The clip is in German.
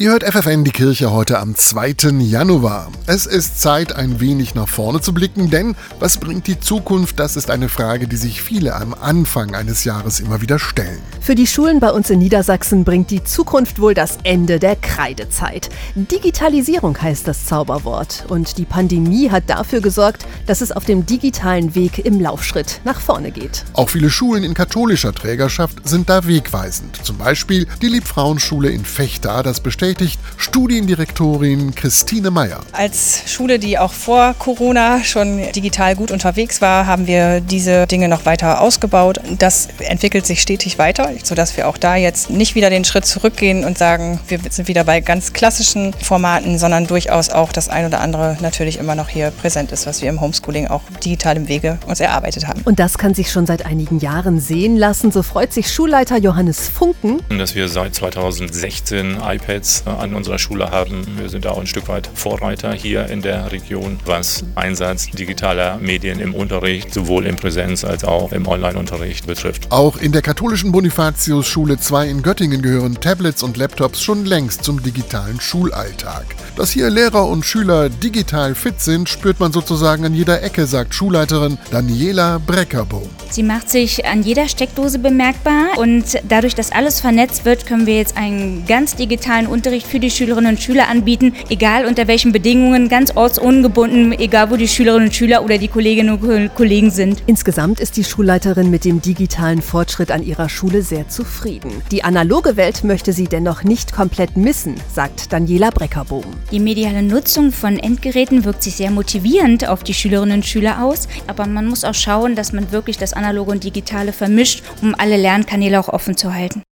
Ihr hört FFN die Kirche heute am 2. Januar. Es ist Zeit, ein wenig nach vorne zu blicken, denn was bringt die Zukunft? Das ist eine Frage, die sich viele am Anfang eines Jahres immer wieder stellen. Für die Schulen bei uns in Niedersachsen bringt die Zukunft wohl das Ende der Kreidezeit. Digitalisierung heißt das Zauberwort und die Pandemie hat dafür gesorgt, dass es auf dem digitalen Weg im Laufschritt nach vorne geht. Auch viele Schulen in katholischer Trägerschaft sind da wegweisend. Zum Beispiel die Liebfrauenschule in Fechter, das bestellt bestätigt Studiendirektorin Christine Meyer. Als Schule, die auch vor Corona schon digital gut unterwegs war, haben wir diese Dinge noch weiter ausgebaut. Das entwickelt sich stetig weiter, sodass wir auch da jetzt nicht wieder den Schritt zurückgehen und sagen, wir sind wieder bei ganz klassischen Formaten, sondern durchaus auch das ein oder andere natürlich immer noch hier präsent ist, was wir im Homeschooling auch digital im Wege uns erarbeitet haben. Und das kann sich schon seit einigen Jahren sehen lassen. So freut sich Schulleiter Johannes Funken, dass wir seit 2016 iPads an unserer Schule haben. Wir sind auch ein Stück weit Vorreiter hier in der Region, was Einsatz digitaler Medien im Unterricht, sowohl in Präsenz als auch im Online-Unterricht betrifft. Auch in der katholischen Bonifatius Schule 2 in Göttingen gehören Tablets und Laptops schon längst zum digitalen Schulalltag. Dass hier Lehrer und Schüler digital fit sind, spürt man sozusagen an jeder Ecke, sagt Schulleiterin Daniela Breckerbohm. Sie macht sich an jeder Steckdose bemerkbar und dadurch, dass alles vernetzt wird, können wir jetzt einen ganz digitalen Unterricht für die Schülerinnen und Schüler anbieten, egal unter welchen Bedingungen, ganz ortsungebunden, egal wo die Schülerinnen und Schüler oder die Kolleginnen und Kollegen sind. Insgesamt ist die Schulleiterin mit dem digitalen Fortschritt an ihrer Schule sehr zufrieden. Die analoge Welt möchte sie dennoch nicht komplett missen, sagt Daniela Breckerbogen. Die mediale Nutzung von Endgeräten wirkt sich sehr motivierend auf die Schülerinnen und Schüler aus, aber man muss auch schauen, dass man wirklich das analoge und digitale vermischt, um alle Lernkanäle auch offen zu halten.